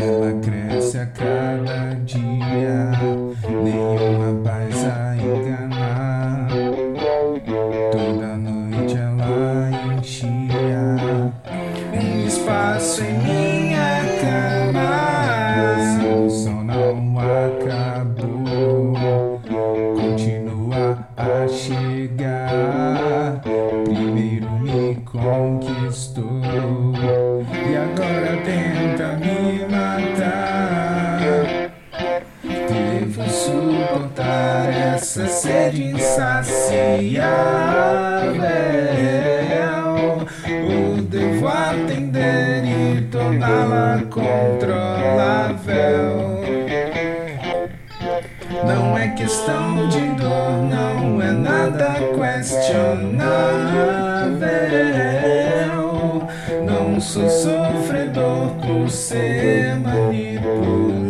Ela cresce a cada dia. E agora tenta me matar. Devo suportar essa sede insaciável. Ou devo atender e torná-la controlável. Não é questão de dor, não é nada questionável. Sou sofredor por ser manipulável.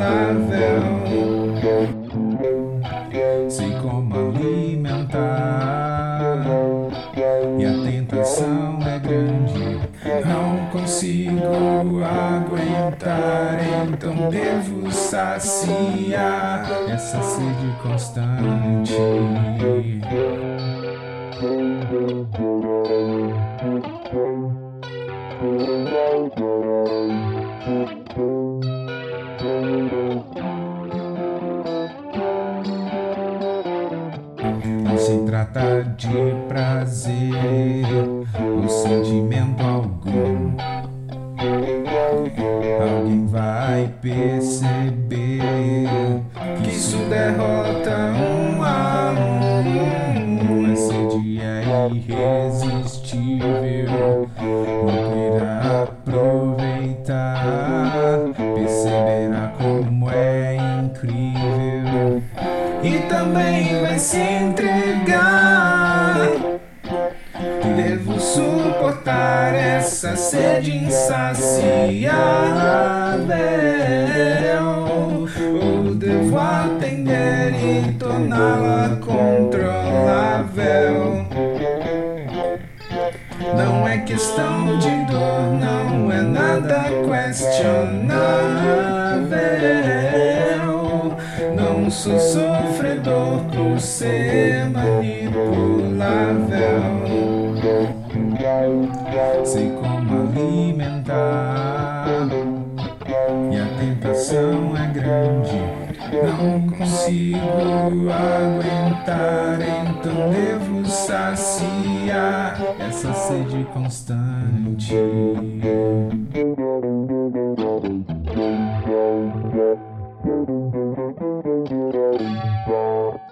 Sei como alimentar e a tentação é grande. Não consigo aguentar, então devo saciar essa sede constante. Não se trata de prazer ou sentimento algum. Alguém vai perceber Que isso derrota é incrível. E também vai se entregar. Devo suportar essa sede insaciável. Ou devo atender e torná-la controlável. Não é questão de dor, não é nada questionável. Sou sofredor por ser manipulável. Sei como alimentar e a tentação é grande. Não consigo aguentar, então devo saciar essa sede constante.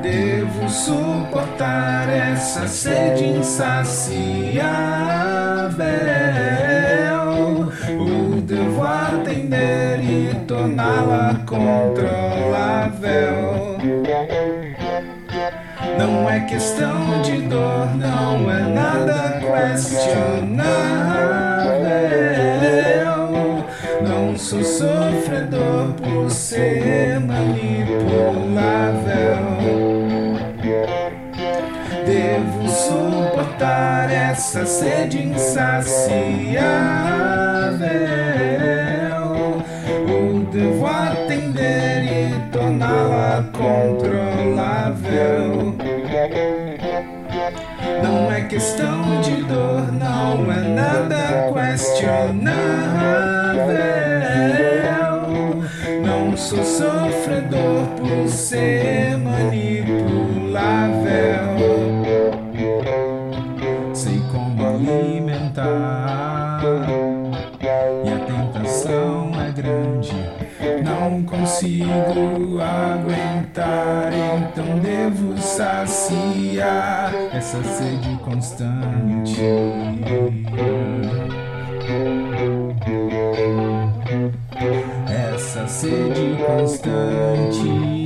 Devo suportar essa sede insaciável. Ou devo atender e torná-la controlável. Não é questão de dor, não é nada questionável. Não sou sofredor por ser manipulável. Essa sede insaciável. Ou devo atender e torná-la controlável. Não é questão de dor, não é nada questionável. Não sou sofredor por ser manipulável. Não consigo aguentar, então devo saciar essa sede constante. sede constante.